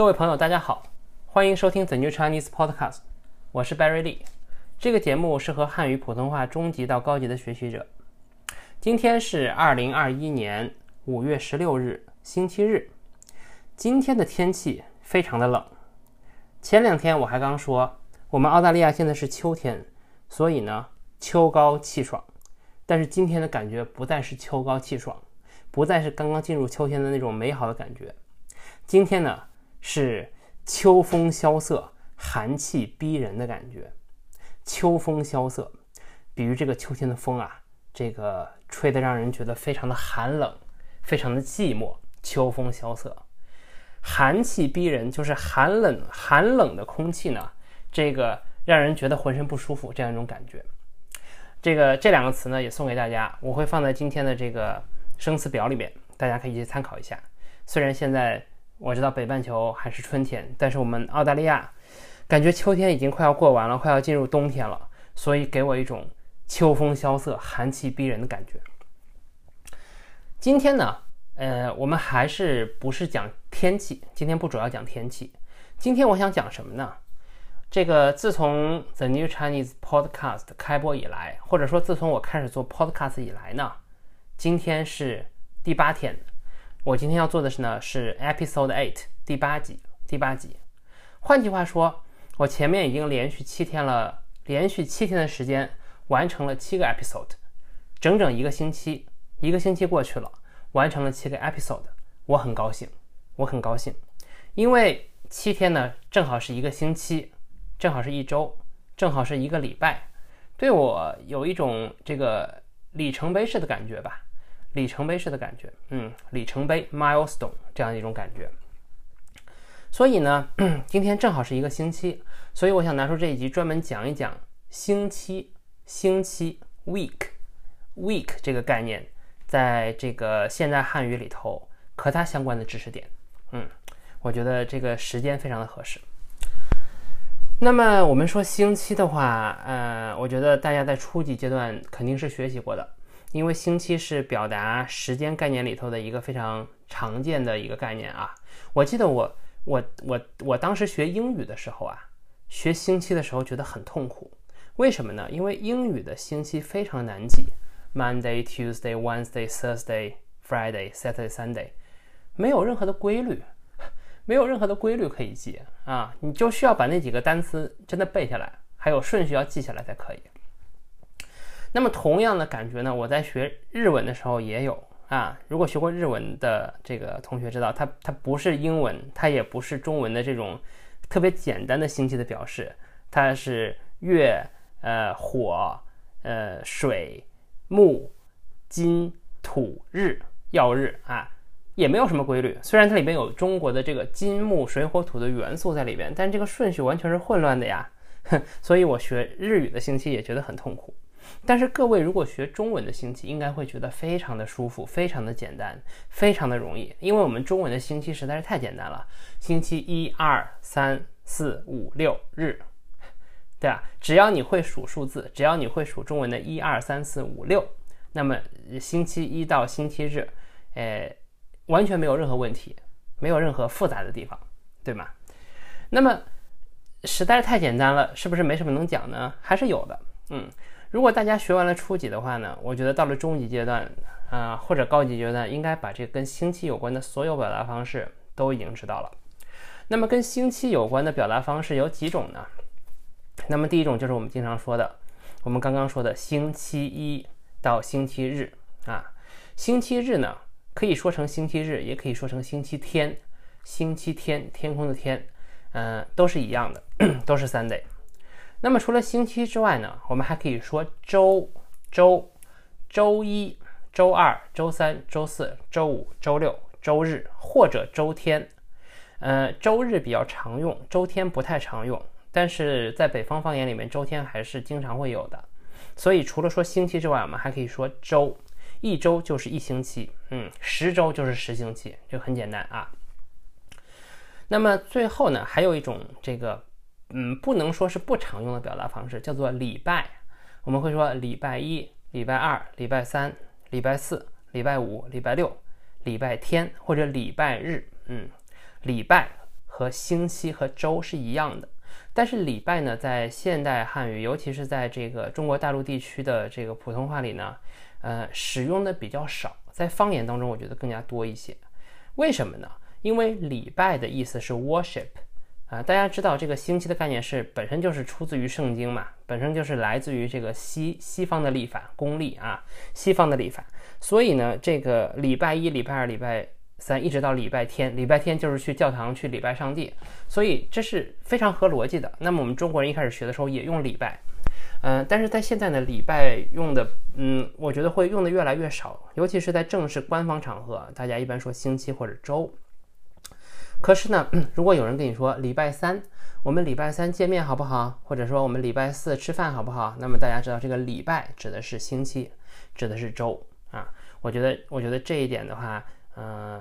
各位朋友，大家好，欢迎收听 The New Chinese Podcast，我是 Barry Lee。这个节目适合汉语普通话中级到高级的学习者。今天是二零二一年五月十六日，星期日。今天的天气非常的冷。前两天我还刚说，我们澳大利亚现在是秋天，所以呢，秋高气爽。但是今天的感觉不再是秋高气爽，不再是刚刚进入秋天的那种美好的感觉。今天呢？是秋风萧瑟、寒气逼人的感觉。秋风萧瑟，比喻这个秋天的风啊，这个吹得让人觉得非常的寒冷，非常的寂寞。秋风萧瑟，寒气逼人，就是寒冷寒冷的空气呢，这个让人觉得浑身不舒服，这样一种感觉。这个这两个词呢，也送给大家，我会放在今天的这个生词表里面，大家可以去参考一下。虽然现在。我知道北半球还是春天，但是我们澳大利亚感觉秋天已经快要过完了，快要进入冬天了，所以给我一种秋风萧瑟、寒气逼人的感觉。今天呢，呃，我们还是不是讲天气？今天不主要讲天气。今天我想讲什么呢？这个自从 The New Chinese Podcast 开播以来，或者说自从我开始做 Podcast 以来呢，今天是第八天。我今天要做的是呢，是 Episode Eight 第八集。第八集，换句话说，我前面已经连续七天了，连续七天的时间完成了七个 Episode，整整一个星期，一个星期过去了，完成了七个 Episode，我很高兴，我很高兴，因为七天呢，正好是一个星期，正好是一周，正好是一个礼拜，对我有一种这个里程碑式的感觉吧。里程碑式的感觉，嗯，里程碑 milestone 这样一种感觉。所以呢，今天正好是一个星期，所以我想拿出这一集专门讲一讲星期、星期 week week 这个概念，在这个现代汉语里头和它相关的知识点。嗯，我觉得这个时间非常的合适。那么我们说星期的话，呃，我觉得大家在初级阶段肯定是学习过的。因为星期是表达时间概念里头的一个非常常见的一个概念啊。我记得我我我我当时学英语的时候啊，学星期的时候觉得很痛苦。为什么呢？因为英语的星期非常难记，Monday、Tuesday、Wednesday、Thursday、Friday、Saturday、Sunday，没有任何的规律，没有任何的规律可以记啊。你就需要把那几个单词真的背下来，还有顺序要记下来才可以。那么同样的感觉呢，我在学日文的时候也有啊。如果学过日文的这个同学知道，它它不是英文，它也不是中文的这种特别简单的星期的表示，它是月、呃火、呃水、木、金、土、日、曜日啊，也没有什么规律。虽然它里边有中国的这个金木水火土的元素在里边，但这个顺序完全是混乱的呀。所以我学日语的星期也觉得很痛苦。但是各位如果学中文的星期，应该会觉得非常的舒服，非常的简单，非常的容易，因为我们中文的星期实在是太简单了。星期一、二、三、四、五、六日，对吧？只要你会数数字，只要你会数中文的一二三四五六，那么星期一到星期日，呃，完全没有任何问题，没有任何复杂的地方，对吗？那么实在是太简单了，是不是没什么能讲呢？还是有的，嗯。如果大家学完了初级的话呢，我觉得到了中级阶段，啊或者高级阶段，应该把这跟星期有关的所有表达方式都已经知道了。那么跟星期有关的表达方式有几种呢？那么第一种就是我们经常说的，我们刚刚说的星期一到星期日啊，星期日呢可以说成星期日，也可以说成星期天，星期天天空的天，嗯，都是一样的，都是 Sunday。那么除了星期之外呢，我们还可以说周、周、周一、周二、周三、周四、周五、周六、周日或者周天。呃，周日比较常用，周天不太常用。但是在北方方言里面，周天还是经常会有的。所以除了说星期之外，我们还可以说周。一周就是一星期，嗯，十周就是十星期，就很简单啊。那么最后呢，还有一种这个。嗯，不能说是不常用的表达方式，叫做礼拜。我们会说礼拜一、礼拜二、礼拜三、礼拜四、礼拜五、礼拜六、礼拜天或者礼拜日。嗯，礼拜和星期和周是一样的。但是礼拜呢，在现代汉语，尤其是在这个中国大陆地区的这个普通话里呢，呃，使用的比较少，在方言当中，我觉得更加多一些。为什么呢？因为礼拜的意思是 worship 啊，大家知道这个星期的概念是本身就是出自于圣经嘛，本身就是来自于这个西西方的历法公历啊，西方的历法。所以呢，这个礼拜一、礼拜二、礼拜。三一直到礼拜天，礼拜天就是去教堂去礼拜上帝，所以这是非常合逻辑的。那么我们中国人一开始学的时候也用礼拜，嗯，但是在现在呢，礼拜用的，嗯，我觉得会用的越来越少，尤其是在正式官方场合，大家一般说星期或者周。可是呢，如果有人跟你说礼拜三，我们礼拜三见面好不好？或者说我们礼拜四吃饭好不好？那么大家知道这个礼拜指的是星期，指的是周啊。我觉得，我觉得这一点的话。嗯，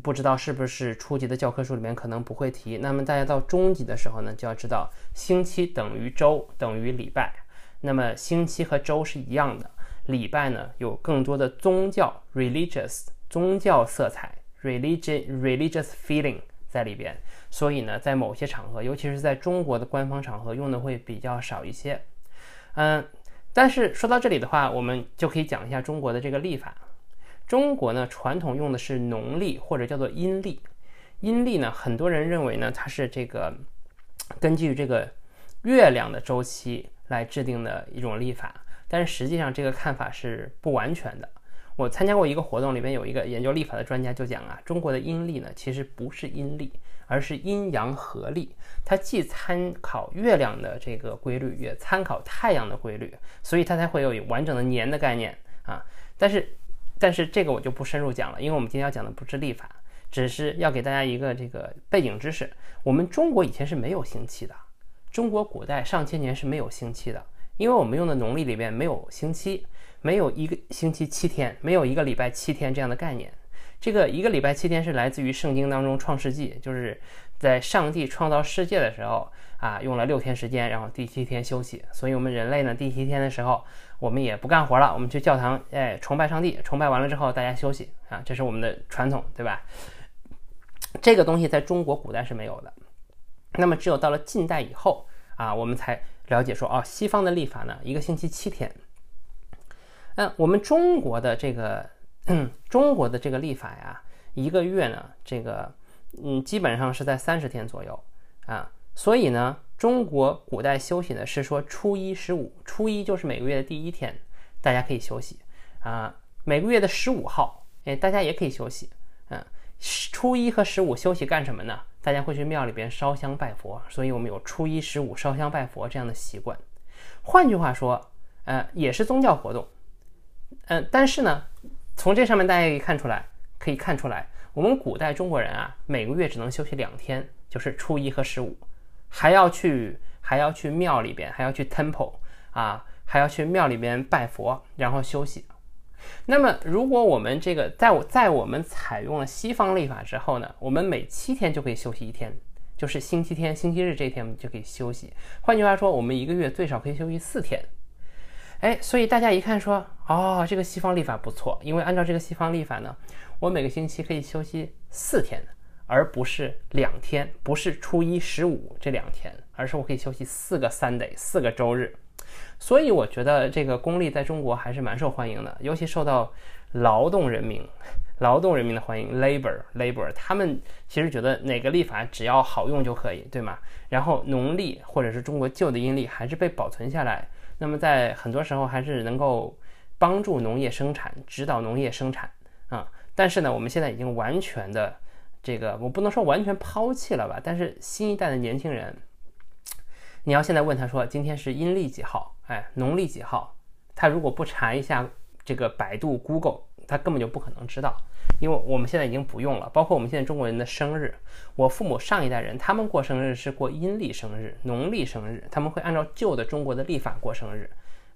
不知道是不是初级的教科书里面可能不会提。那么大家到中级的时候呢，就要知道星期等于周等于礼拜。那么星期和周是一样的，礼拜呢有更多的宗教 religious 宗教色彩 religion religious feeling 在里边。所以呢，在某些场合，尤其是在中国的官方场合，用的会比较少一些。嗯，但是说到这里的话，我们就可以讲一下中国的这个历法。中国呢，传统用的是农历或者叫做阴历。阴历呢，很多人认为呢，它是这个根据这个月亮的周期来制定的一种历法。但是实际上这个看法是不完全的。我参加过一个活动，里面有一个研究历法的专家就讲啊，中国的阴历呢，其实不是阴历，而是阴阳合历。它既参考月亮的这个规律，也参考太阳的规律，所以它才会有完整的年的概念啊。但是但是这个我就不深入讲了，因为我们今天要讲的不是历法，只是要给大家一个这个背景知识。我们中国以前是没有星期的，中国古代上千年是没有星期的，因为我们用的农历里面没有星期，没有一个星期七天，没有一个礼拜七天这样的概念。这个一个礼拜七天是来自于圣经当中创世纪，就是在上帝创造世界的时候啊，用了六天时间，然后第七天休息。所以我们人类呢，第七天的时候。我们也不干活了，我们去教堂，哎，崇拜上帝。崇拜完了之后，大家休息啊，这是我们的传统，对吧？这个东西在中国古代是没有的。那么，只有到了近代以后啊，我们才了解说，哦，西方的历法呢，一个星期七天。嗯，我们中国的这个，中国的这个历法呀，一个月呢，这个，嗯，基本上是在三十天左右啊。所以呢，中国古代休息呢是说初一十五，初一就是每个月的第一天，大家可以休息啊。每个月的十五号，哎，大家也可以休息。嗯，初一和十五休息干什么呢？大家会去庙里边烧香拜佛，所以我们有初一十五烧香拜佛这样的习惯。换句话说，呃，也是宗教活动。嗯，但是呢，从这上面大家可以看出来，可以看出来，我们古代中国人啊，每个月只能休息两天，就是初一和十五。还要去，还要去庙里边，还要去 temple 啊，还要去庙里边拜佛，然后休息。那么，如果我们这个在我在我们采用了西方历法之后呢，我们每七天就可以休息一天，就是星期天、星期日这天我们就可以休息。换句话说，我们一个月最少可以休息四天。哎，所以大家一看说，哦，这个西方历法不错，因为按照这个西方历法呢，我每个星期可以休息四天。而不是两天，不是初一十五这两天，而是我可以休息四个 Sunday，四个周日。所以我觉得这个公历在中国还是蛮受欢迎的，尤其受到劳动人民、劳动人民的欢迎。Labor，Labor，他们其实觉得哪个历法只要好用就可以，对吗？然后农历或者是中国旧的阴历还是被保存下来，那么在很多时候还是能够帮助农业生产，指导农业生产啊。但是呢，我们现在已经完全的。这个我不能说完全抛弃了吧，但是新一代的年轻人，你要现在问他说今天是阴历几号，哎，农历几号，他如果不查一下这个百度、Google，他根本就不可能知道，因为我们现在已经不用了。包括我们现在中国人的生日，我父母上一代人他们过生日是过阴历生日、农历生日，他们会按照旧的中国的历法过生日。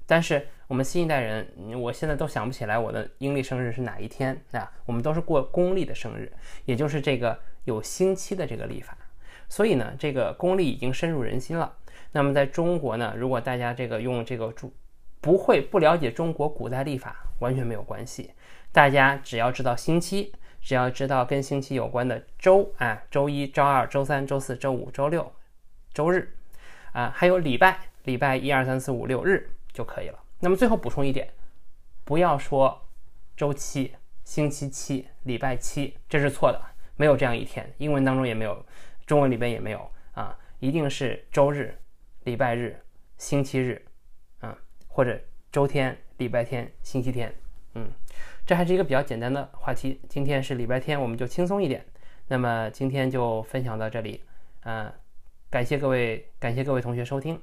但是我们新一代人，我现在都想不起来我的阴历生日是哪一天啊？我们都是过公历的生日，也就是这个有星期的这个历法。所以呢，这个公历已经深入人心了。那么在中国呢，如果大家这个用这个主不会不了解中国古代历法，完全没有关系。大家只要知道星期，只要知道跟星期有关的周啊，周一周二周三周四周五周六周日啊，还有礼拜，礼拜一二三四五六日就可以了。那么最后补充一点，不要说周七、星期七、礼拜七，这是错的，没有这样一天，英文当中也没有，中文里边也没有啊，一定是周日、礼拜日、星期日啊，或者周天、礼拜天、星期天，嗯。这还是一个比较简单的话题。今天是礼拜天，我们就轻松一点。那么今天就分享到这里，嗯，感谢各位，感谢各位同学收听，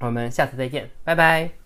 我们下次再见，拜拜。